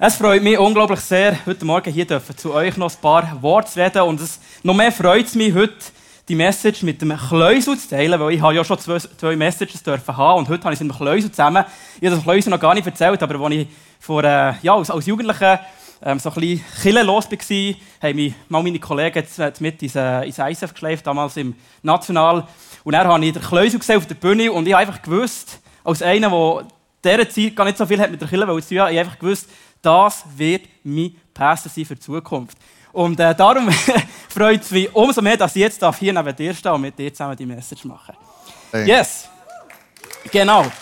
Es freut mich unglaublich sehr, heute Morgen hier dürfen, zu euch noch ein paar Worte zu reden. Und es, noch mehr freut es mich, heute die Message mit dem Kleusel zu teilen, weil ich habe ja schon zwei, zwei Messages dürfen haben und heute habe ich es mit dem Kleusel zusammen. Ich habe das Kleusel noch gar nicht erzählt, aber als ich vor, äh, ja, als, als Jugendlicher ähm, so ein bisschen killenlos war, haben mich mal meine Kollegen mit ins, äh, ins ISF geschleift, damals im National. Und dann habe ich den Kleusel gesehen auf der Bühne und ich habe einfach gewusst, als einer, der dieser Zeit gar nicht so viel hat mit der Kille zu tun, habe ich einfach gewusst, das wird mein Pastor sein für die Zukunft. Und äh, darum freut es mich umso mehr, dass ich jetzt hier neben dir stehe und mit dir zusammen die Message mache. Hey. Yes. Genau.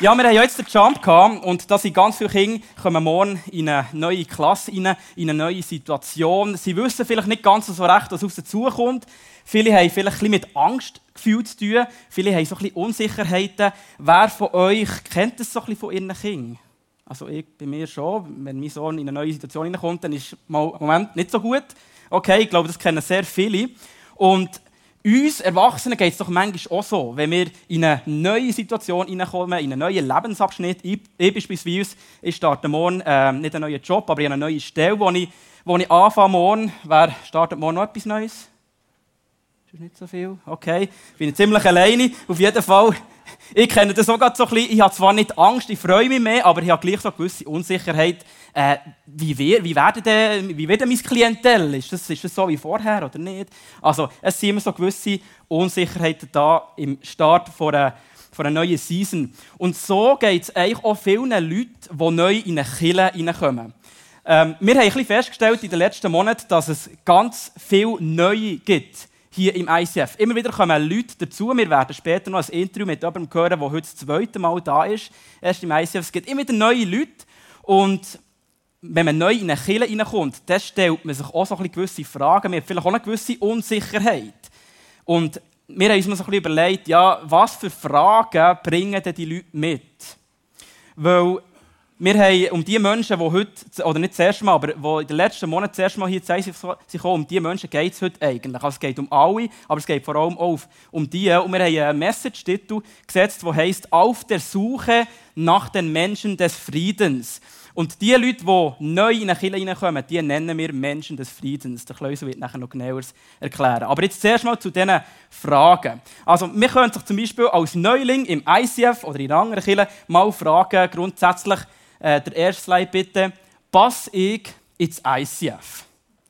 Ja, wir haben ja jetzt den Jump gehabt und da sind ganz viele Kinder kommen morgen in eine neue Klasse rein, in eine neue Situation. Sie wissen vielleicht nicht ganz so recht, was auf sie zukommt. Viele haben vielleicht ein mit Angstgefühl zu tun. Viele haben so ein bisschen Unsicherheiten. Wer von euch kennt das so ein bisschen von ihren Kindern? Also ich bei mir schon. Wenn mein Sohn in eine neue Situation hineinkommt, dann ist es im Moment nicht so gut. Okay, ich glaube, das kennen sehr viele. Und uns Erwachsenen geht es doch manchmal auch so, wenn wir in eine neue Situation hineinkommen, in einen neuen Lebensabschnitt. Ich, ich beispielsweise, ich starte morgen äh, nicht einen neuen Job, aber in eine neue Stelle, wo ich, wo ich anfange morgen. Wer startet morgen noch etwas Neues? Ist nicht so viel? Okay. Ich bin ziemlich alleine. Auf jeden Fall ich kenne das auch so ein bisschen. Ich habe zwar nicht Angst, ich freue mich mehr, aber ich habe gleich so eine gewisse Unsicherheit. Äh, wie, wir, wie, werden denn, wie wird denn mein Klientel? Ist das, ist das so wie vorher oder nicht? Also, es sind immer so gewisse Unsicherheiten da im Start von einer, von einer neuen Season. Und so geht es eigentlich auch vielen Leuten, die neu in eine Kille reinkommen. Ähm, wir haben ein bisschen festgestellt in den letzten Monaten, dass es ganz viel Neue gibt hier im ICF. Immer wieder kommen Leute dazu. Wir werden später noch ein Interview mit jemandem hören, der heute das zweite Mal da ist. Erst im ICF. Es gibt immer wieder neue Leute. Und wenn man neu in eine Kirche reinkommt, dann stellt man sich auch so gewisse Fragen. Man hat vielleicht auch eine gewisse Unsicherheit. Und wir haben uns so ein überlegt, ja, was für Fragen bringen denn die Leute mit? Weil wir haben um die Menschen, die heute, oder nicht das erste Mal, aber die in den letzten Monaten das erste Mal hier zu sind, um die Menschen geht es heute eigentlich. Also es geht um alle, aber es geht vor allem auch um die. Und wir haben einen Message-Titel gesetzt, der heisst «Auf der Suche nach den Menschen des Friedens». Und die Leute, die neu in eine Kirche reinkommen, die nennen wir Menschen des Friedens. Der Kleusel wird nachher noch genauer erklären. Aber jetzt zuerst mal zu diesen Fragen. Also, wir können sich zum Beispiel als Neuling im ICF oder in anderen Kirchen mal fragen, grundsätzlich, äh, der erste Slide bitte. Passe ich ins ICF?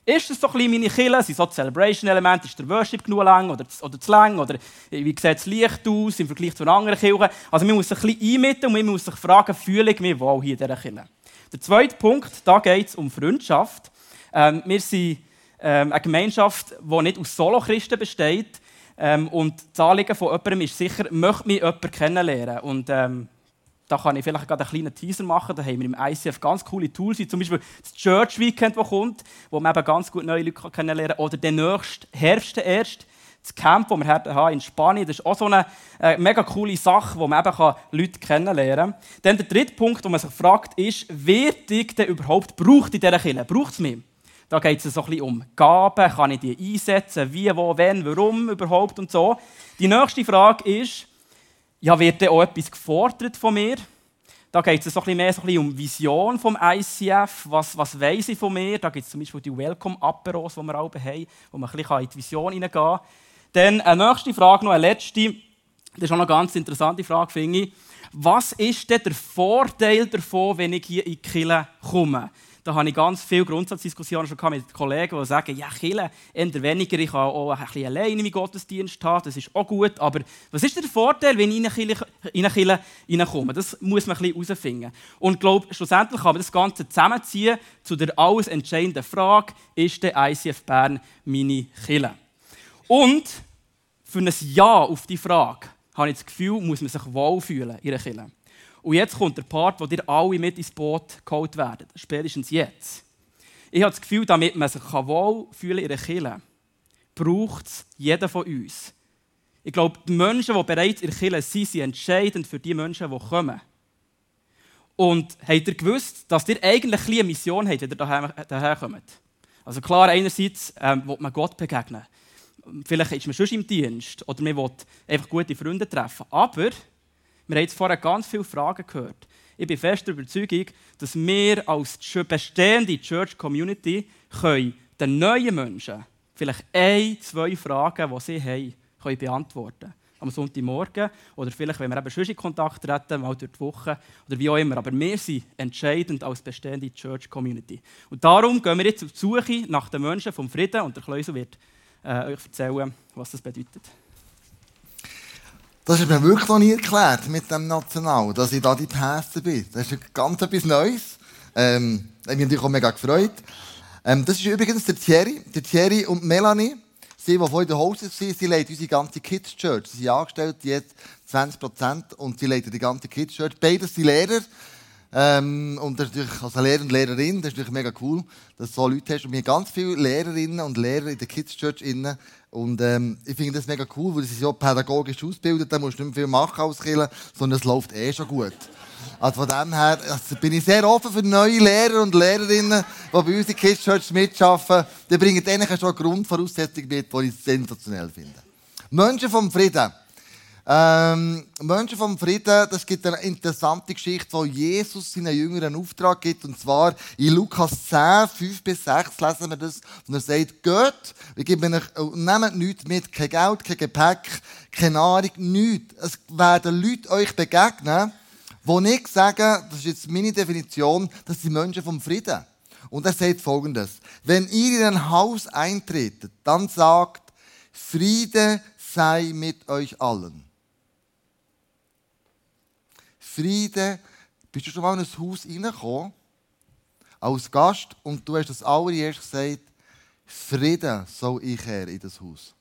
Ist das so ein meine Kille? Sind so die Celebration-Elemente? Ist der Worship genug lang oder, oder zu lang? Oder wie sieht das Licht aus im Vergleich zu anderen Kirchen? Also man muss sich ein bisschen einmitten und man muss sich fragen, fühle ich mich wohl hier in dieser Kirche? Der zweite Punkt, da geht es um Freundschaft. Ähm, wir sind ähm, eine Gemeinschaft, die nicht aus Solo-Christen besteht. Ähm, und das Anliegen von jemandem ist sicher, möchte mich jemand kennenlernen. Und ähm, da kann ich vielleicht gerade einen kleinen Teaser machen. Da haben wir im ICF ganz coole Tools, zum Beispiel das Church Weekend, das kommt, wo man eben ganz gut neue Leute kennenlernen kann. Oder den nächsten Herbst erst, das Camp, das wir haben in Spanien. Das ist auch so eine äh, mega coole Sache, wo man eben Leute kennenlernen kann. Dann der dritte Punkt, wo man sich fragt, ist, wird ich denn überhaupt braucht in dieser Kirche? Braucht es mich? Da geht es so ein bisschen um Gaben. Kann ich die einsetzen? Wie, wo, wann, warum überhaupt und so. Die nächste Frage ist, ja, wird auch etwas gefordert von mir? Da geht es so ein bisschen mehr so ein bisschen um Vision vom ICF. Was, was weiss ich von mir? Da gibt es zum Beispiel die Welcome-Aperos, die wir auch haben, wo man ein bisschen in die Vision hineingehen kann. Dann eine nächste Frage, noch eine letzte. Das ist auch eine ganz interessante Frage, finde ich. Was ist denn der Vorteil davon, wenn ich hier in die Kirche komme? Da habe ich ganz viele Grundsatzdiskussionen schon mit Kollegen, die sagen, ja, Kille, eher weniger, ich kann auch ein bisschen alleine meinen Gottesdienst haben, das ist auch gut. Aber was ist der Vorteil, wenn ich in eine Kille reinkomme? Das muss man ein bisschen herausfinden. Und ich glaube, schlussendlich kann man das Ganze zusammenziehen zu der alles entscheidenden Frage, ist der ICF Bern meine Kille? Und für ein Ja auf die Frage habe ich das Gefühl, muss man sich wohlfühlen in einer Kille. Und jetzt kommt der Part, wo ihr alle mit ins Boot geholt werden. Spätestens jetzt. Ich habe das Gefühl, damit man sich wohlfühlen in einer Kirche, braucht es jeder von uns. Ich glaube, die Menschen, die bereits in der Kirche sind, sind entscheidend für die Menschen, die kommen. Und habt ihr gewusst, dass ihr eigentlich eine Mission habt, wenn ihr daher kommt? Also klar, einerseits ähm, will man Gott begegnen. Vielleicht ist man schon im Dienst oder man will einfach gute Freunde treffen. Aber Wir haben jetzt vorher ganz viele Fragen gehört. Ich bin fest der Überzeugung, dass wir als bestehende Church Community können den neuen Menschen vielleicht ein, zwei Fragen, die sie haben, können beantworten am Sonntagmorgen oder vielleicht, wenn wir eben schon in Kontakt treten, mal durch die Woche oder wie auch immer. Aber wir sind entscheidend als bestehende Church Community. Und darum gehen wir jetzt auf die Suche nach den Menschen vom Frieden und der Kleusel wird äh, euch erzählen, was das bedeutet. Das ist mir wirklich noch nie erklärt mit dem National, dass ich da die Pässe bin. Das ist ganz etwas Neues. Ähm, ich mich natürlich auch mega gefreut. Ähm, das ist übrigens der Thierry. Der Thierry und Melanie, sie, die vorhin in der Hose sind, sie leiten unsere ganze Kids Church. Sie sind angestellt, jetzt 20 Prozent, und sie leiten die ganze Kids Church. Beides sind Lehrer. Ähm, und das ist natürlich, als Lehrer und Lehrerin, das ist natürlich mega cool, dass du so Leute hast. Und wir haben ganz viele Lehrerinnen und Lehrer in der Kids Church innen. Und ähm, ich finde das mega cool, weil sie sind ja pädagogisch ausgebildet, da musst du nicht mehr viel machen als Killer, sondern es läuft eh schon gut. Also von dem her also bin ich sehr offen für neue Lehrer und Lehrerinnen, die bei uns in Kids Church mitarbeiten. Die bringen denen schon eine Grundvoraussetzung mit, die ich sensationell finde. Menschen vom Frieden. Ähm, Menschen vom Frieden, das gibt eine interessante Geschichte, wo Jesus seinen Jüngern einen Auftrag gibt. Und zwar in Lukas 10, 5 bis 6 lesen wir das. Und er sagt, geht, wir geben euch, nehmt nichts mit, kein Geld, kein Gepäck, keine Nahrung, nichts. Es werden Leute euch begegnen, die nicht sagen, das ist jetzt meine Definition, das sind Menschen vom Frieden. Und er sagt folgendes. Wenn ihr in ein Haus eintretet, dann sagt, Friede sei mit euch allen. Friede. Bist du schon mal in ein Haus reingekommen, als Gast, und du hast das allererst gesagt, Frieden soll ich her in das Haus.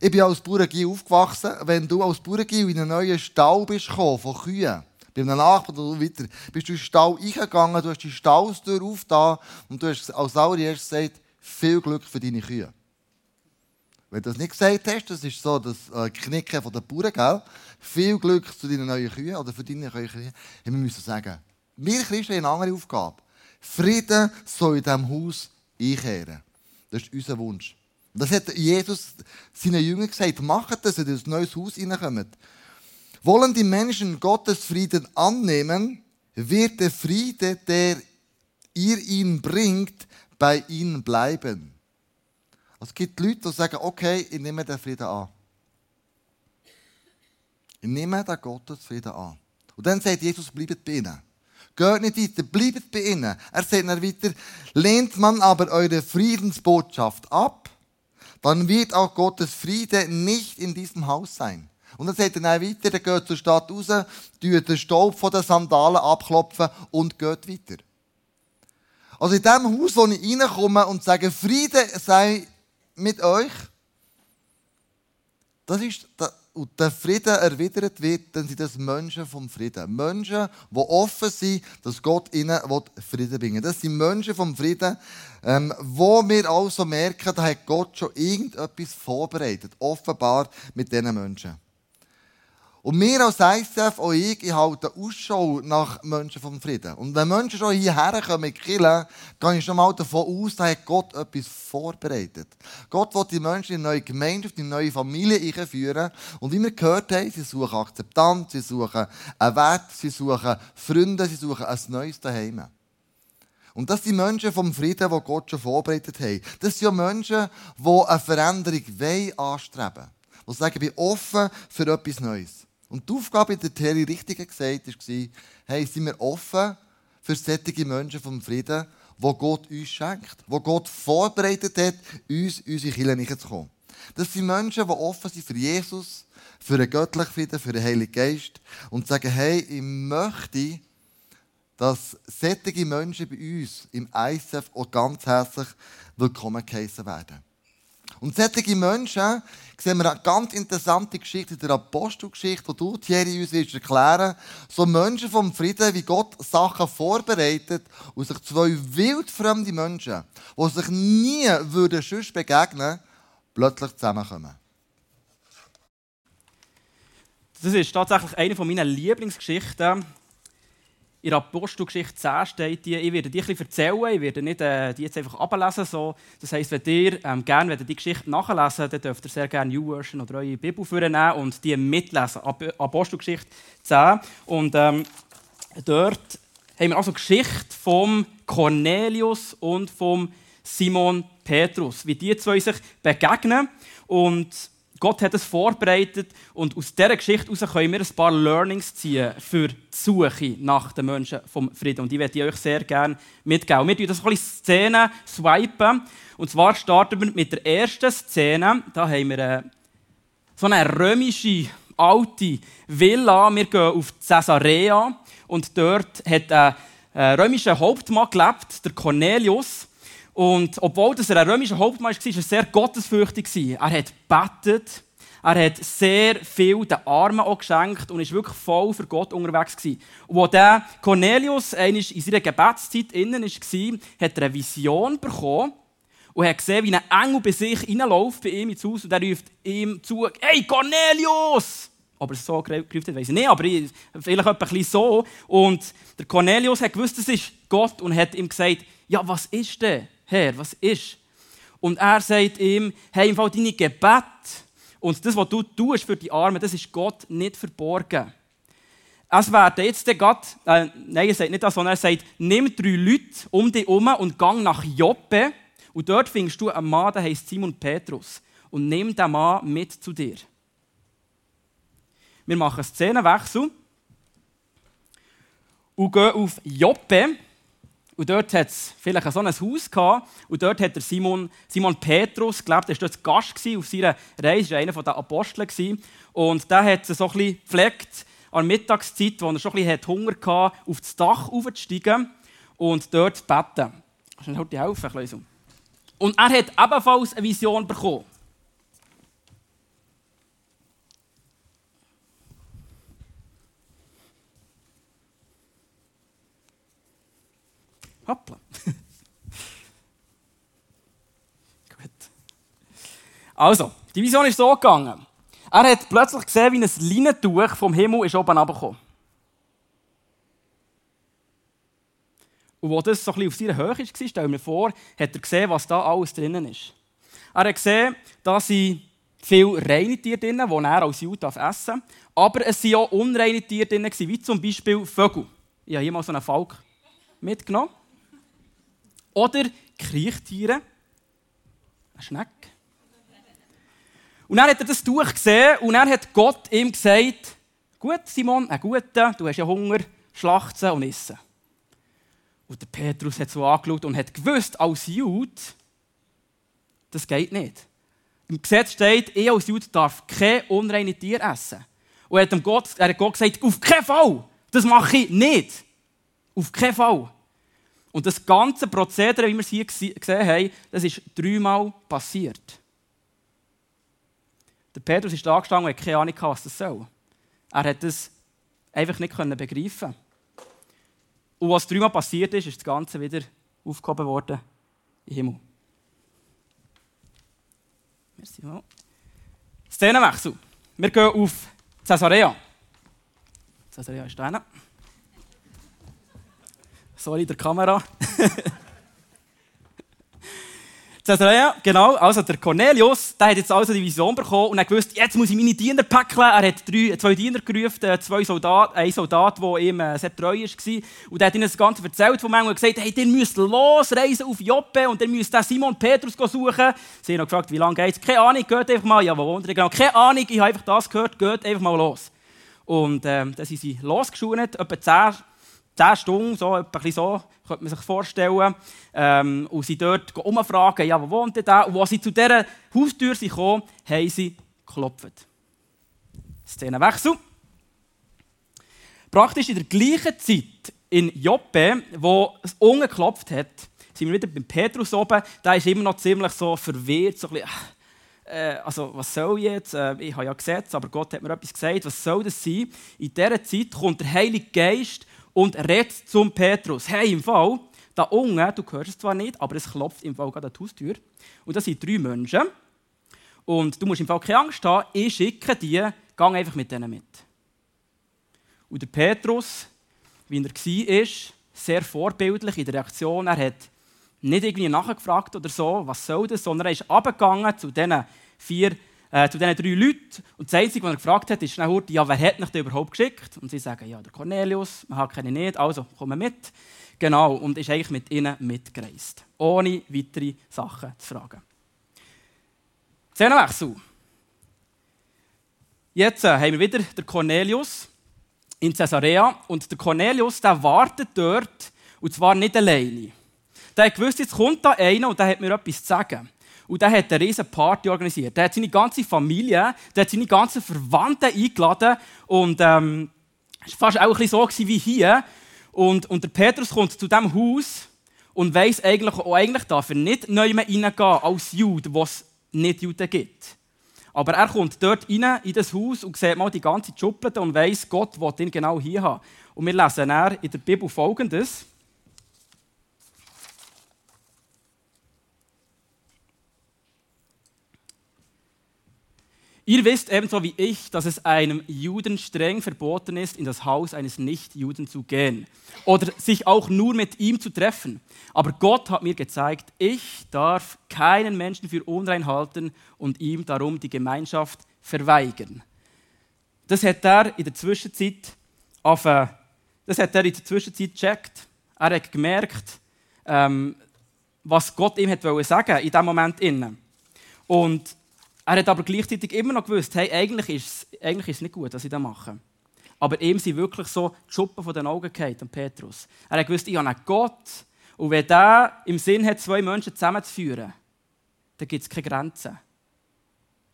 Ich bin als Bauergil aufgewachsen. Wenn du als Bauergil in einen neuen Stall bist gekommen, von Kühen, bei einem Nachbarn oder weiter, bist du in den Stall eingegangen, du hast die Stallstür aufgetan und du hast als allererst gesagt, viel Glück für deine Kühe. Wenn du das nicht gesagt hast, das ist so das äh, Knicken der Bauern, gell? Viel Glück zu deinen neuen Kühen oder für deine neuen Kühe. Wir müssen sagen, wir Christen haben eine andere Aufgabe. Frieden soll in diesem Haus einkehren. Das ist unser Wunsch. Das hat Jesus seinen Jüngern gesagt. Macht das, wenn ihr in ein neues Haus hineinkommt. Wollen die Menschen Gottes Frieden annehmen, wird der Friede, der ihr ihnen bringt, bei ihnen bleiben. Es gibt Leute, die sagen, okay, ich nehme den Frieden an. Ich nehme den Gottesfrieden an. Und dann sagt Jesus, bleibt bei ihnen. Geht nicht weiter, bleibt bei ihnen. Er sagt dann weiter, lehnt man aber eure Friedensbotschaft ab, dann wird auch Gottes Friede nicht in diesem Haus sein. Und dann sagt er dann weiter, er geht zur Stadt raus, tut den Staub von den Sandalen abklopfen und geht weiter. Also in dem Haus, wo ich reinkomme und sage, Friede sei mit euch. Das ist, und der Frieden erwidert wird, dann sind das Menschen vom Frieden. Menschen, die offen sind, dass Gott ihnen Frieden bringen will. Das sind Menschen vom Frieden, ähm, wo wir also merken, da hat Gott schon irgendetwas vorbereitet. Offenbar mit diesen Menschen. Und wir als ICF, auch ich, ich halte Ausschau nach Menschen vom Frieden. Und wenn Menschen schon hierher kommen, killen, gehe ich schon mal davon aus, dass Gott etwas vorbereitet. Gott will die Menschen in eine neue Gemeinschaft, in eine neue Familie einführen. Und wie wir gehört haben, sie suchen Akzeptanz, sie suchen einen Wert, sie suchen Freunde, sie suchen ein neues Daheim. Und das sind Menschen vom Frieden, die Gott schon vorbereitet hat. Das sind ja Menschen, die eine Veränderung anstreben wollen. Die sagen, ich bin offen für etwas Neues. Und die Aufgabe, die Terry richtig gesagt war, hey, sind wir offen für solche Menschen vom Frieden, wo Gott uns schenkt, wo Gott vorbereitet hat, uns unsere Kirche zu kommen. Das sind Menschen, die offen sind für Jesus, für den göttlichen Frieden, für den Heiligen Geist und sagen, hey, ich möchte, dass solche Menschen bei uns im ISF auch ganz herzlich willkommen geheißen werden. Und solche Menschen sehen wir eine ganz interessante Geschichte in der Apostelgeschichte, die du, Thierry, uns willst erklären So Menschen vom Frieden, wie Gott Sachen vorbereitet und sich zwei wildfremde Menschen, die sich nie würden sonst begegnen plötzlich zusammenkommen. Das ist tatsächlich eine meiner Lieblingsgeschichten in der Apostelgeschichte 10 steht die, ich werde die ein erzählen, ich werde nicht äh, die jetzt einfach ablesen. So. Das heisst, wenn ihr ähm, gerne die Geschichte nachlesen dann dürft ihr sehr gerne New Version oder eure Bibel vornehmen und die mitlesen. Apostelgeschichte 10. Und ähm, dort haben wir also die Geschichte von Cornelius und von Simon Petrus, wie die zwei sich begegnen. Und Gott hat es vorbereitet und aus dieser Geschichte heraus können wir ein paar Learnings ziehen für die Suche nach den Menschen vom Frieden. Und die werde ich euch sehr gerne mitgeben. Wir tun das ein bisschen Szenen swipen. Und zwar starten wir mit der ersten Szene. Da haben wir äh, so eine römische alte Villa. Wir gehen auf Caesarea und dort hat ein römischer Hauptmann gelebt, der Cornelius. Und obwohl das er ein römischer Hauptmann war, war er sehr gottesfürchtig. Er hat betet, er hat sehr viel den Armen auch geschenkt und war wirklich voll für Gott unterwegs. Gewesen. Und als der Cornelius in seiner Gebetszeit innen war, hat er eine Vision bekommen und hat gesehen, wie ein Engel bei sich reinläuft bei ihm ins Haus und er ruft ihm zu: Hey Cornelius! Ob er es so gerufen hat, weiß ich nicht, aber vielleicht bisschen so. Und der Cornelius hat gewusst, das ist Gott und hat ihm gesagt: Ja, was ist denn? Herr, was ist? Und er sagt ihm, hey, im Fall deine Gebet und das, was du tust für die Armen, das ist Gott nicht verborgen. Es werden jetzt Gott, äh, nein, er sagt nicht das, sondern er sagt, nimm drei Leute um dich herum und gang nach Joppe und dort findest du einen Mann, der heißt Simon Petrus und nimm den Mann mit zu dir. Wir machen Szenenwechsel und gehen auf Joppe. Und dort hat es vielleicht so ein Haus gehabt. Und dort hat der Simon, Simon Petrus gelebt. Er war dort Gast auf seiner Reise. Er war einer der Apostel. Und der hat es so ein bisschen gepflegt, an der Mittagszeit, wo er schon ein bisschen Hunger hatte, auf das Dach aufzusteigen und dort zu beten. Kannst du mir helfen, Kleusel? Und er hat ebenfalls eine Vision bekommen. Hoppla. Gut. Also, die Vision ist so gegangen. Er hat plötzlich gesehen, wie ein Leinentuch vom Himmel ist oben runtergekommen. Und wo das so ein auf seiner Höhe war, stellen wir vor, hat er gesehen, was da alles drinnen ist. Er hat gesehen, dass sind viele reine Tiere drin, die er als Jude essen darf. Aber es waren auch unreine Tiere drin, wie zum Beispiel Vögel. Ich habe hier mal so einen Falk mitgenommen. Oder Kriechtiere. Eine Schnecke. Und dann hat er das Tuch gesehen und dann hat Gott ihm gesagt, gut Simon, ein guter, du hast ja Hunger, schlachten und essen. Und der Petrus hat so angeschaut und hat gewusst, als Jude, das geht nicht. Im Gesetz steht, ich als Jude darf kein unreine Tier essen. Und er hat, Gott, er hat Gott gesagt, auf keinen Fall, das mache ich nicht. Auf keinen Fall. Und das ganze Prozedere, wie wir es hier gesehen haben, das ist dreimal passiert. Der Petrus ist da gestanden und hat keine Ahnung, was das soll. Er hat es einfach nicht begreifen Und was dreimal passiert ist, ist das Ganze wieder aufgehoben worden im Himmel. Merci. Szenenwechsel. Wir gehen auf Caesarea. Caesarea ist da. Sorry, der Kamera. Caesarea, genau. Also der Cornelius, der hat jetzt also die Vision bekommen und hat gewusst, jetzt muss ich meine Diener packen. Er hat drei, zwei Diener gerufen, zwei Soldaten, ein Soldat, der ihm äh, sehr treu war. Und er hat ihnen das Ganze erzählt von mir und gesagt, hey, ihr müsst losreisen auf Joppe und ihr müsst Simon Petrus suchen. Sie haben noch gefragt, wie lange geht es? Keine Ahnung, geht einfach mal. Ja, wo wohnt ihr genau? Keine Ahnung, ich habe einfach das gehört, geht einfach mal los. Und ähm, dann sind sie losgeschult, etwa zehn 10 Stunden, so, etwa so, könnte man sich vorstellen. Ähm, und sie dort umfragen, ja, wo wohnt da? Und als sie zu dieser Haustür kamen, haben sie geklopft. Szenenwechsel. Praktisch in der gleichen Zeit in Joppe, wo es ungeklopft hat, sind wir wieder beim Petrus oben. Der ist immer noch ziemlich so verwirrt, so ein bisschen, äh, also was soll jetzt? Äh, ich habe ja Gesetz, aber Gott hat mir etwas gesagt. Was soll das sein? In dieser Zeit kommt der Heilige Geist und redet zum Petrus. Hey, im Fall, da unten, du hörst es zwar nicht, aber es klopft im Fall gerade an die Haustür. Und das sind drei Menschen. Und du musst im Fall keine Angst haben, ich schicke die, geh einfach mit denen mit. Und der Petrus wie er war. Sehr vorbildlich in der Reaktion. Er hat nicht irgendwie nachgefragt oder so, was soll das, sondern er ist abgegangen zu diesen vier, äh, zu diesen drei Leuten. Und das Einzige, was er gefragt hat, ist schnell, ja, wer hat mich denn überhaupt geschickt? Und sie sagen, ja, der Cornelius, man hat keine nicht, also kommen mit. Genau, und ist eigentlich mit ihnen mitgereist, ohne weitere Sachen zu fragen. Szenenwechsel. Jetzt äh, haben wir wieder den Cornelius in Caesarea und der Cornelius der wartet dort und zwar nicht alleine. Der hat gewusst, jetzt kommt da einer und der hat mir etwas zu sagen. Und der hat eine riesige Party organisiert. Der hat seine ganze Familie, der hat seine ganzen Verwandten eingeladen und ähm, es war fast auch ein bisschen so wie hier. Und, und der Petrus kommt zu diesem Haus und weiß eigentlich, auch eigentlich darf er nicht neu reingehen als Jude, was es nicht Juden gibt. Aber er kommt dort rein in das Haus und sieht mal die ganze Schublade und weiß, Gott will ihn genau hier haben. Und wir lesen dann in der Bibel folgendes. Ihr wisst ebenso wie ich, dass es einem Juden streng verboten ist, in das Haus eines Nichtjuden zu gehen oder sich auch nur mit ihm zu treffen. Aber Gott hat mir gezeigt, ich darf keinen Menschen für unrein halten und ihm darum die Gemeinschaft verweigern. Das hat er in der Zwischenzeit auf, äh, das hat er in der Zwischenzeit gecheckt. Er hat gemerkt, ähm, was Gott ihm hat sagen in diesem Moment innen. Und er hat aber gleichzeitig immer noch gewusst, hey, eigentlich ist es, eigentlich ist nicht gut, was ich da mache. Aber ihm sind wirklich so die Schuppen von den Augen gefallen, an Petrus. Er hat gewusst, ich habe einen Gott. Und wenn der im Sinn hat, zwei Menschen zusammenzuführen, dann gibt es keine Grenzen.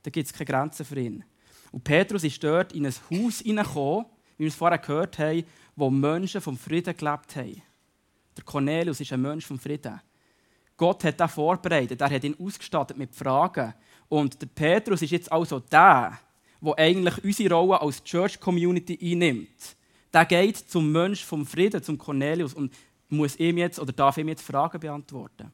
Dann gibt es keine Grenzen für ihn. Und Petrus ist dort in ein Haus hineingekommen, wie wir es vorher gehört haben, wo Menschen vom Frieden gelebt haben. Der Cornelius ist ein Mensch vom Frieden. Gott hat ihn vorbereitet, er hat ihn ausgestattet mit Fragen, und der Petrus ist jetzt also der, der eigentlich unsere Rolle als Church Community einnimmt. Der geht zum Mensch vom Frieden, zum Cornelius und muss ihm jetzt oder darf ihm jetzt Fragen beantworten.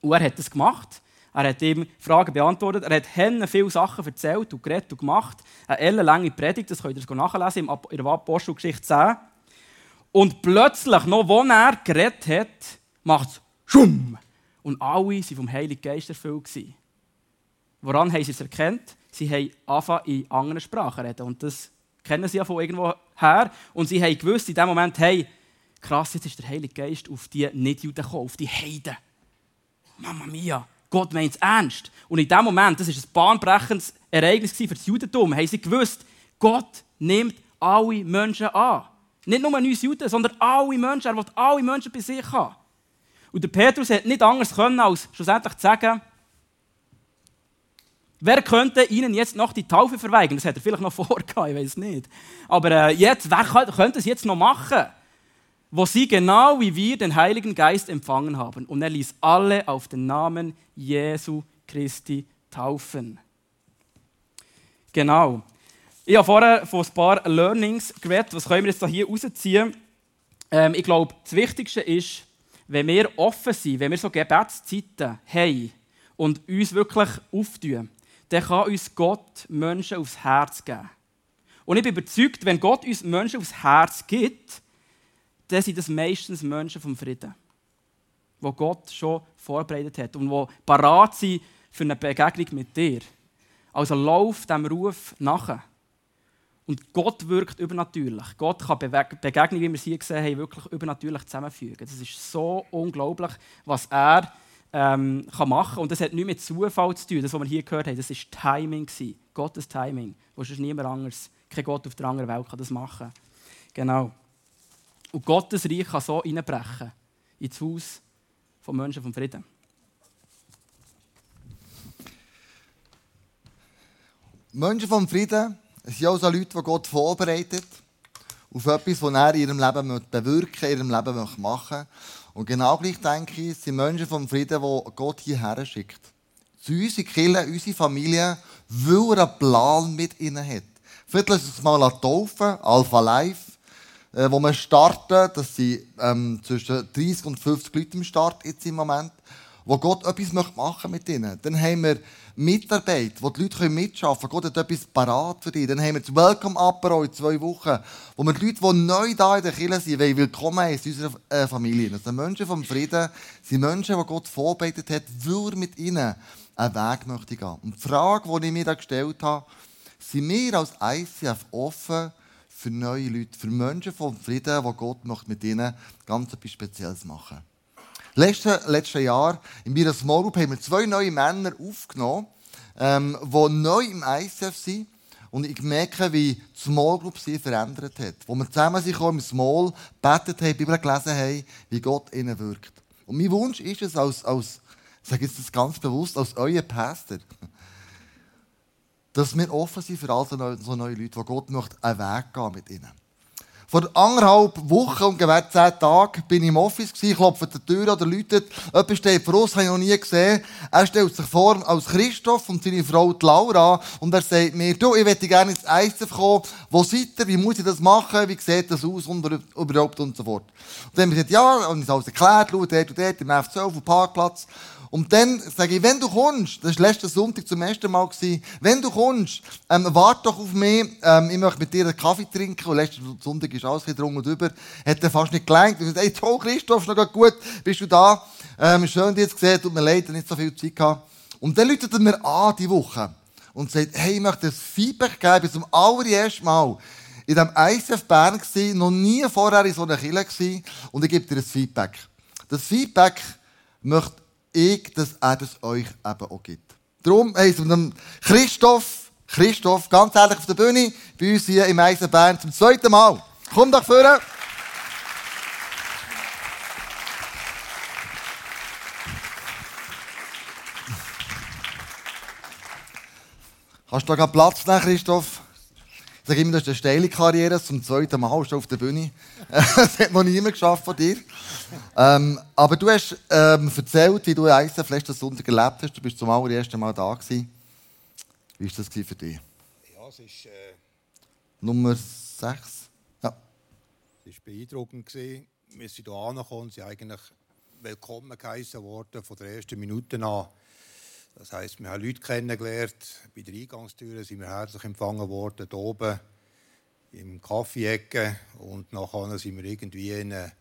Und er hat das gemacht. Er hat ihm Fragen beantwortet. Er hat Hennen viele Sachen erzählt und geredet und gemacht. Eine ellenlange Predigt, das könnt ihr nachlesen in der Apostelgeschichte 10. Und plötzlich, noch wo er geredet hat, macht es Schum. Und alle waren vom Heiligen Geist erfüllt. Woran haben sie es erkannt? Sie haben angefangen, in anderen Sprachen reden. Und das kennen sie ja von irgendwo her. Und sie haben gewusst in dem Moment, hey, krass, jetzt ist der Heilige Geist auf die Nicht-Juden gekommen, auf die Heiden. Mama mia, Gott meint es ernst. Und in dem Moment, das war ein bahnbrechendes Ereignis für das Judentum, haben sie gewusst, Gott nimmt alle Menschen an. Nicht nur uns Juden, sondern alle Menschen. Er will alle Menschen bei sich haben. Und der Petrus hat nicht anders können, als schlussendlich zu sagen, wer könnte ihnen jetzt noch die Taufe verweigern? Das hat er vielleicht noch vorgehabt, ich weiß nicht. Aber äh, jetzt, wer könnte es jetzt noch machen? Wo sie genau wie wir den Heiligen Geist empfangen haben. Und er ließ alle auf den Namen Jesu Christi taufen. Genau. Ich habe vorher von ein paar Learnings geredet. Was können wir jetzt hier rausziehen? Ähm, ich glaube, das Wichtigste ist, wenn wir offen sind, wenn wir so Gebetszeiten haben und uns wirklich auftun, dann kann uns Gott Menschen aufs Herz geben. Und ich bin überzeugt, wenn Gott uns Menschen aufs Herz gibt, dann sind das meistens Menschen vom Frieden, wo Gott schon vorbereitet hat und die parat sind für eine Begegnung mit dir. Also lauf dem Ruf nachher. Und Gott wirkt übernatürlich. Gott kann Begegnungen, wie wir es hier gesehen haben, wirklich übernatürlich zusammenfügen. Das ist so unglaublich, was er ähm, kann machen kann. Und das hat nichts mit Zufall zu tun. Das, was wir hier gehört haben, das war Timing. Gottes Timing. Wo ist niemand anders, kein Gott auf der anderen Welt kann das machen. Genau. Und Gottes Reich kann so einbrechen ins Haus von Menschen vom Frieden. Menschen vom Frieden es sind auch so Leute, die Gott vorbereitet auf etwas, das er in ihrem Leben bewirken in ihrem Leben machen möchte. Und genau gleich denke ich, es sind Menschen vom Frieden, die Gott hierher schickt. Zu uns in Kirche, unsere Familie, weil er einen Plan mit ihnen hat. Vielleicht lassen es mal taufen, Alpha Life, äh, wo wir starten. Das sind ähm, zwischen 30 und 50 Leute im Start jetzt im Moment. Wo Gott etwas machen möchte mit ihnen. Dann haben wir Mitarbeit, wo die Leute mitschaffen können. Gott hat etwas parat für dich. Dann haben wir das Welcome Apero in zwei Wochen, wo wir die Leute, die neu da in der Kirche sind, willkommen heißen in unserer äh, Familie. Das sind Menschen vom Frieden, sind Menschen, die Gott vorbereitet hat, weil er mit ihnen einen Weg möchte gehen. Und die Frage, die ich mir da gestellt habe, sind wir als ICF offen für neue Leute, für Menschen vom Frieden, wo Gott möchte mit ihnen ganz etwas Spezielles machen möchte. Letztes, letztes Jahr in meiner Small Group haben wir zwei neue Männer aufgenommen, ähm, die neu im ICF sind. Und ich merke, wie die Small Group sie verändert hat. Wo wir zusammen sind, im Small, betet haben, Bibel gelesen haben, wie Gott ihnen wirkt. Und mein Wunsch ist es, als, als ich sage jetzt das ganz bewusst, als euer Pastor, dass wir offen sind für all so neue, so neue Leute, die Gott möchte einen Weg gehen mit ihnen. Vor anderthalb Wochen ungefähr zehn Tagen bin ich im Office, klopfe an die Tür oder läutet. Jemand steht vor uns, habe ich noch nie gesehen. Er stellt sich vor als Christoph und seine Frau Laura und er sagt mir, du, ich möchte gerne ins ICF kommen. Wo seid ihr? Wie muss ich das machen? Wie sieht das aus? Und überhaupt und so fort. Und dann haben wir gesagt, ja, und ich alles erklärt, schau, dort und dort, im F12 auf dem Parkplatz. Und dann sage ich, wenn du kommst, das war letzten Sonntag zum ersten Mal, wenn du kommst, ähm, warte doch auf mich, ähm, ich möchte mit dir einen Kaffee trinken. Und letzten Sonntag ist alles drunter und drüber. Hat er fast nicht gelangt. Ich sagte, hey, toll, Christoph, noch gut, bist du da? Ähm, schön, dich zu sehen, tut mir leid, nicht so viel Zeit gehabt. Und dann läutet er mir an, die Woche, und sagt, hey, ich möchte ein Feedback geben, zum allerersten Mal in diesem ICF Bern gewesen, noch nie vorher in so einer Kirche gewesen, und ich gebe dir ein Feedback. Das Feedback möchte ich, dass er das euch eben auch gibt. Darum heißt es Christoph, Christoph, ganz ehrlich auf der Bühne, bei uns hier im Eisenbahn zum zweiten Mal. Komm doch vorne. Hast du da Platz nehmen, Christoph? Sage immer, das ist eine steile Karriere. Zum zweiten Mal du auf der Bühne. das hat noch niemand geschafft von dir. Ähm, aber du hast ähm, erzählt, wie du ISF letzten Sonntag erlebt hast. Du bist zum allerersten Mal da gewesen. Wie war das für dich? Ja, es ist... Äh, Nummer 6. Ja. Es war beeindruckend. Gewesen. Wir sind hier angekommen, sind eigentlich willkommen geheißen worden von der ersten Minute an. Das heisst, wir haben Leute kennengelernt. Bei der Eingangstür sind wir herzlich empfangen worden, hier oben im Kaffeeecke. Und nachher sind wir irgendwie in einen,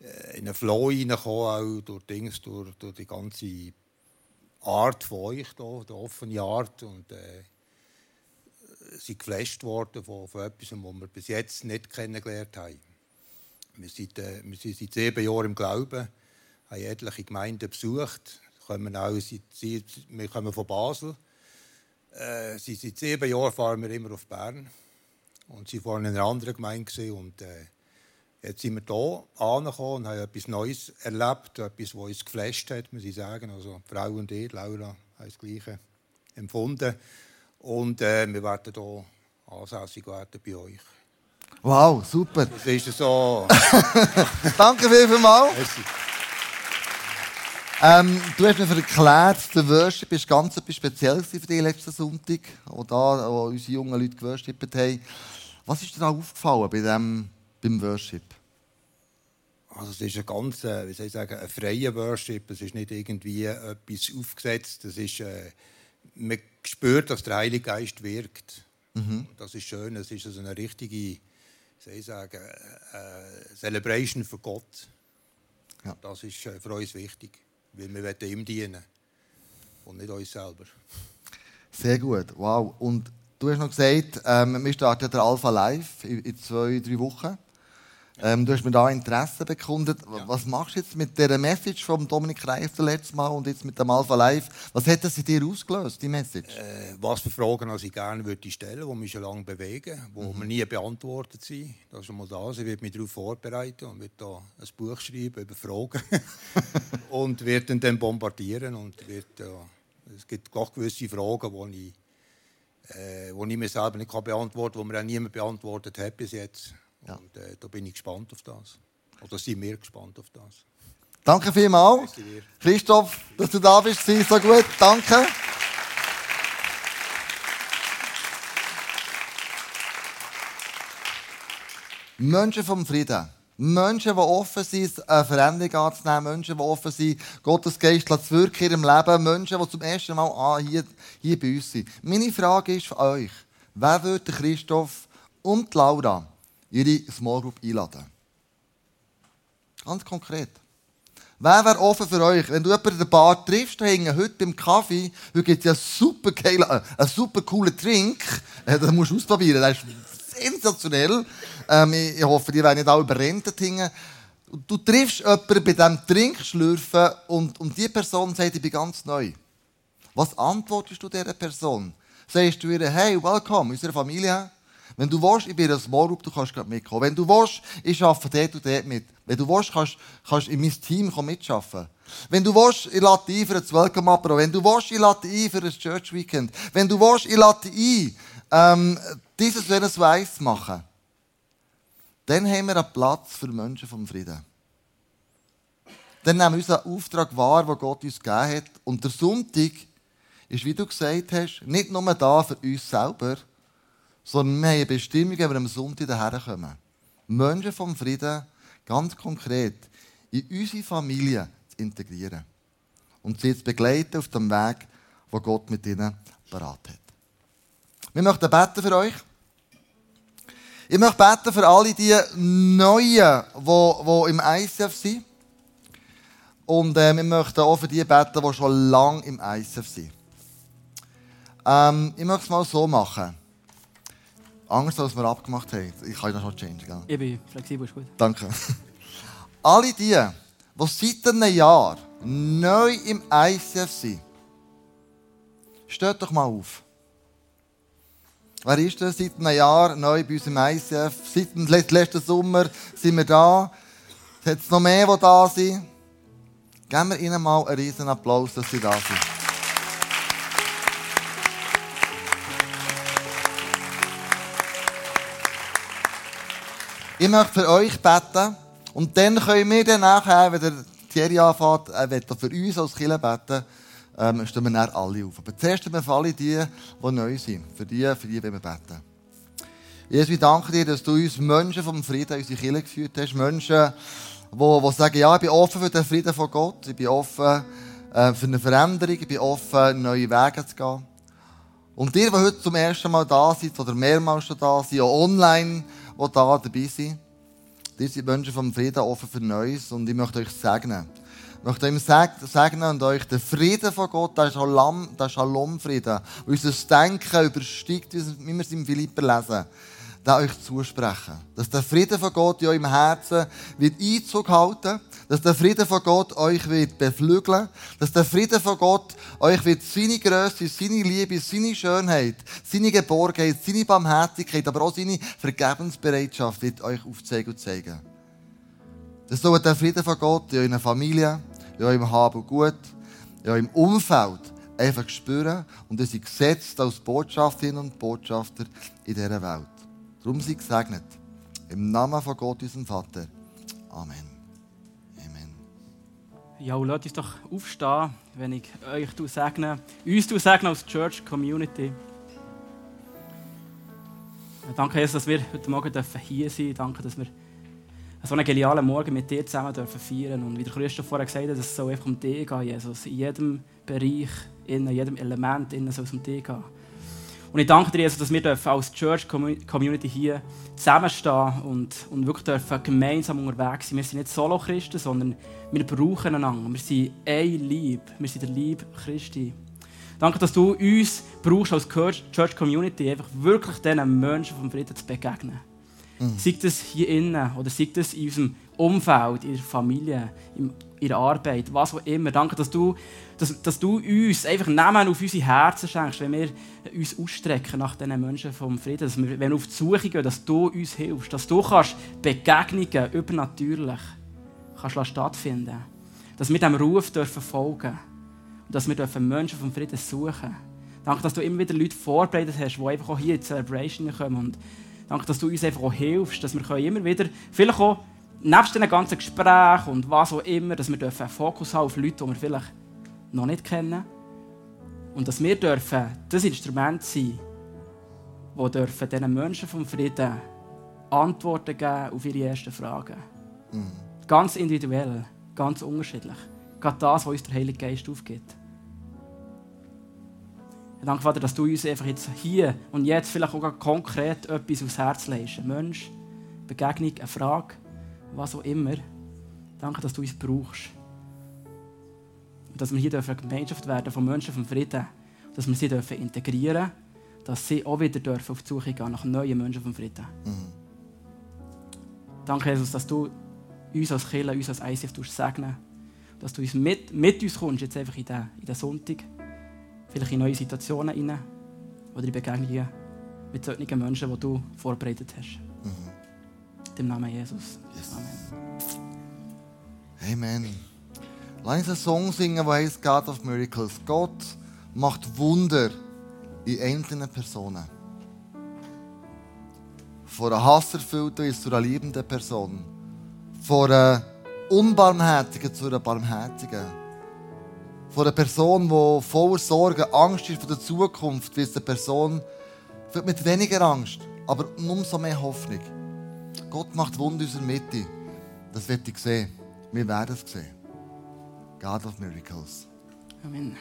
äh, in einen Flow reingekommen, auch durch, Dings, durch, durch die ganze Art von euch, hier, die offene Art. Und äh, sind geflasht worden von, von etwas, was wir bis jetzt nicht kennengelernt haben. Wir sind, äh, wir sind seit sieben Jahren im Glauben, haben etliche Gemeinden besucht, kommen auch, wir kommen von Basel. Äh, seit sieben Jahren fahren wir immer auf Bern. Und sie waren in einer anderen Gemeinde. Und äh, jetzt sind wir hier angekommen und haben etwas Neues erlebt, etwas, was uns geflasht hat, muss ich sagen. Also die Frau und ich, Laura, haben das Gleiche empfunden. Und äh, wir werden hier ansässig werden bei euch. Wow, super. Das ist so. Danke vielmals. Ähm, du hast mir erklärt, der Worship war ganz etwas Spezielles für dich letzten Sonntag, wo, da, wo unsere jungen Leute geworshippet haben. Was ist dir da aufgefallen bei dem, beim Worship? Also es ist ein ganz, äh, wie soll ich sagen, ein freier Worship. Es ist nicht irgendwie etwas aufgesetzt. Es ist, äh, man spürt, dass der Heilige Geist wirkt. Mhm. Das ist schön. Es ist also eine richtige, wie soll ich sagen, äh, Celebration für Gott. Ja. Das ist äh, für uns wichtig. Weil wir wollen ihm dienen und nicht uns selber. Sehr gut, wow. Und du hast noch gesagt, ähm, wir starten der Alpha Live in, in zwei, drei Wochen. Ähm, du hast mir da Interesse bekundet. Ja. Was machst du jetzt mit der Message von Dominik Reif letztes Mal und jetzt mit dem Alpha Live? Was hat das in dir ausgelöst, die Message? Äh, was für Fragen also ich gerne würde stellen, die mich schon lange bewegen, die mhm. mir nie beantwortet sind. Das ist schon mal das. Ich werde mich darauf vorbereiten und werde da ein Buch schreiben über Fragen und werde dann bombardieren und wird, äh, es gibt auch gewisse Fragen, die ich, äh, die ich mir selber nicht beantworten kann, die mir auch niemand beantwortet hat bis jetzt. Ja. Und äh, da bin ich gespannt auf das. Oder sind wir gespannt auf das. Danke vielmals. Christoph, dass du da bist, so gut. Danke. Menschen vom Frieden. Menschen, die offen sind, eine Veränderung anzunehmen. Menschen, die offen sind, Gottes Geist zu wirken in ihrem Leben. Menschen, die zum ersten Mal ah, hier, hier bei uns sind. Meine Frage ist für euch, wer würde Christoph und Laura ihre Small Group einladen? Ganz konkret. Wer wäre offen für euch? Wenn du jemanden in der Bar triffst, hängen heute beim Kaffee, heute gibt es ja super geil, äh, einen super coolen Drink, äh, den musst du ausprobieren, der ist sensationell. Ähm, ich, hoffe, die werden nicht alle überrentet hängen. Du triffst jemanden bei diesem Trinkschlürfen und, und die Person sagt, ich bin ganz neu. Was antwortest du dieser Person? Sagst du ihr, hey, welcome, unsere Familie? Wenn du willst, ich bin ein Small Group, du kannst gerade mitkommen. Wenn du willst, ich arbeite dort und dort mit. Wenn du willst, kannst du in mein Team mitarbeiten. Wenn du willst, ich lade ein für ein Welcome Apero. Wenn du willst, ich lade ein für ein Church Weekend. Wenn du willst, ich lade ein, ähm, dieses jenes Weiss machen. Dann haben wir einen Platz für Menschen vom Frieden. Dann nehmen wir unseren Auftrag wahr, den Gott uns gegeben hat. Und der Sonntag ist, wie du gesagt hast, nicht nur da für uns selber, sondern wir haben eine Bestimmung, wenn wir am Sonntag daherkommen. Menschen vom Frieden ganz konkret in unsere Familie zu integrieren und sie zu begleiten auf dem Weg, wo Gott mit ihnen parat hat. Wir möchten beten für euch. Ich möchte beten für alle die Neuen, die, im ICF sind. Und äh, wir möchten auch für die beten, die schon lange im ICF sind. Ähm, ich möchte es mal so machen. Anders als wir abgemacht haben. Ich kann noch schon change, gell? Ich bin flexibel, ist gut. Danke. Alle die, die seit einem Jahr neu im ICF sind, steht doch mal auf. Wer ist das seit einem Jahr neu bei uns im ICF? Seit dem letzten Sommer sind wir da. Es hat noch mehr, die da sind. Geben wir ihnen mal einen riesen Applaus, dass sie da sind. Ich möchte für euch beten. Und dann können wir dann nachher, wenn der Thierry anfängt, er wird für uns als Kirche beten, ähm, stehen wir dann alle auf. Aber zuerst wir für alle die, die neu sind. Für die, für die wollen wir beten. Jesus, ich danke dir, dass du uns Menschen vom Frieden in unsere Kirche geführt hast. Menschen, die, die sagen, ja, ich bin offen für den Frieden von Gott. Ich bin offen äh, für eine Veränderung. Ich bin offen, neue Wege zu gehen. Und ihr, die heute zum ersten Mal da sind oder mehrmals schon da sind, auch online, die da dabei sind. Ihr seid Menschen vom Frieden offen für Neues und ich möchte euch segnen. Ich möchte euch segnen und euch den Frieden von Gott, der Shalom, der Shalom-Frieden, unser Denken übersteigt, wie wir es im Philipper lesen da euch zusprechen. Dass der Frieden von Gott in eurem Herzen wird Einzug halten, dass der Frieden von Gott euch wird beflügeln, dass der Frieden von Gott euch wird seine Größe, seine Liebe, seine Schönheit, seine Geborgenheit, seine Barmherzigkeit, aber auch seine Vergebensbereitschaft wird euch aufzeigen und zeigen. Das soll der Frieden von Gott in eurer Familie, in eurem Haben und Gut, in eurem Umfeld einfach spüren und ihr seid gesetzt als Botschafterinnen und Botschafter in dieser Welt. Darum sie gesegnet. Im Namen von Gott, unserem Vater. Amen. Ja, lasst uns doch aufstehen, wenn ich euch segne, uns segne als Church Community. Danke, Jesus, dass wir heute Morgen hier sein dürfen. Danke, dass wir so einen genialen Morgen mit dir zusammen dürfen feiern Und wie der Christoph vorher gesagt hat, es so einfach um dich geht, Jesus. In jedem Bereich, in jedem Element soll es um dich gehen. Und ich danke dir, Jesus, dass wir als Church Community hier zusammenstehen und, und wirklich dürfen gemeinsam unterwegs sein. Wir sind nicht Solo-Christen, sondern wir brauchen einander. Wir sind ein Lieb. Wir sind der Lieb Christi. Danke, dass du uns brauchst als Church Community, einfach wirklich diesen Menschen vom Frieden zu begegnen. Mhm. Sei das hier innen oder sei das in unserem Umfeld, in der Familie, in ihrer Arbeit, was auch immer. Danke, dass du, dass, dass du uns einfach Namen auf unsere Herzen schenkst, wenn wir uns ausstrecken nach diesen Menschen vom Frieden. Dass wir, wenn wir auf die Suche gehen, dass du uns hilfst, dass du kannst Begegnungen übernatürlich kannst stattfinden Dass wir diesem Ruf dürfen folgen und dass wir dürfen Menschen vom Frieden suchen Danke, dass du immer wieder Leute vorbereitet hast, die einfach auch hier in die Celebration kommen. Und danke, dass du uns einfach auch hilfst, dass wir immer wieder, vielleicht auch nebst den ganzen Gesprächen und was auch immer, dass wir einen Fokus haben auf Leute, die wir vielleicht noch nicht kennen. Und dass wir dürfen das Instrument sein, das diesen Menschen vom Frieden Antworten geben auf ihre ersten Fragen. Ganz individuell, ganz unterschiedlich. Gerade das, was uns der Heilige Geist aufgibt. Ich danke, Vater, dass du uns einfach jetzt hier und jetzt vielleicht auch konkret etwas aufs Herz legst. Ein Mensch, Begegnung, eine Frage, was auch immer. Danke, dass du uns brauchst. Und dass wir hier eine Gemeinschaft werden von Menschen vom Frieden. Dass wir sie dürfen integrieren dass sie auch wieder dürfen auf die Suche gehen nach neuen Menschen vom Frieden. Danke, Jesus, dass du uns als Kirche, uns als ICF segnen Dass du uns mit, mit uns kommst, jetzt einfach in den, in den Sonntag. Vielleicht in neue Situationen rein. Oder in Begegnungen mit solchen Menschen, die du vorbereitet hast. Mhm. Im Namen Jesus. Yes. Amen. Amen. Lass uns einen Song singen, der heißt God of Miracles. Gott macht Wunder in einzelnen Personen. Von einer Hasserfüllten zu einer liebenden Person. Von einer Unbarmherzigen zu einer Barmherzigen. Von einer Person, die voller Sorge, Angst ist vor der Zukunft, wie es eine Person mit weniger Angst, aber umso mehr Hoffnung. Gott macht Wunder in unserer Mitte. Das wird ich sehen. Wir werden es sehen. God of Miracles. Amen.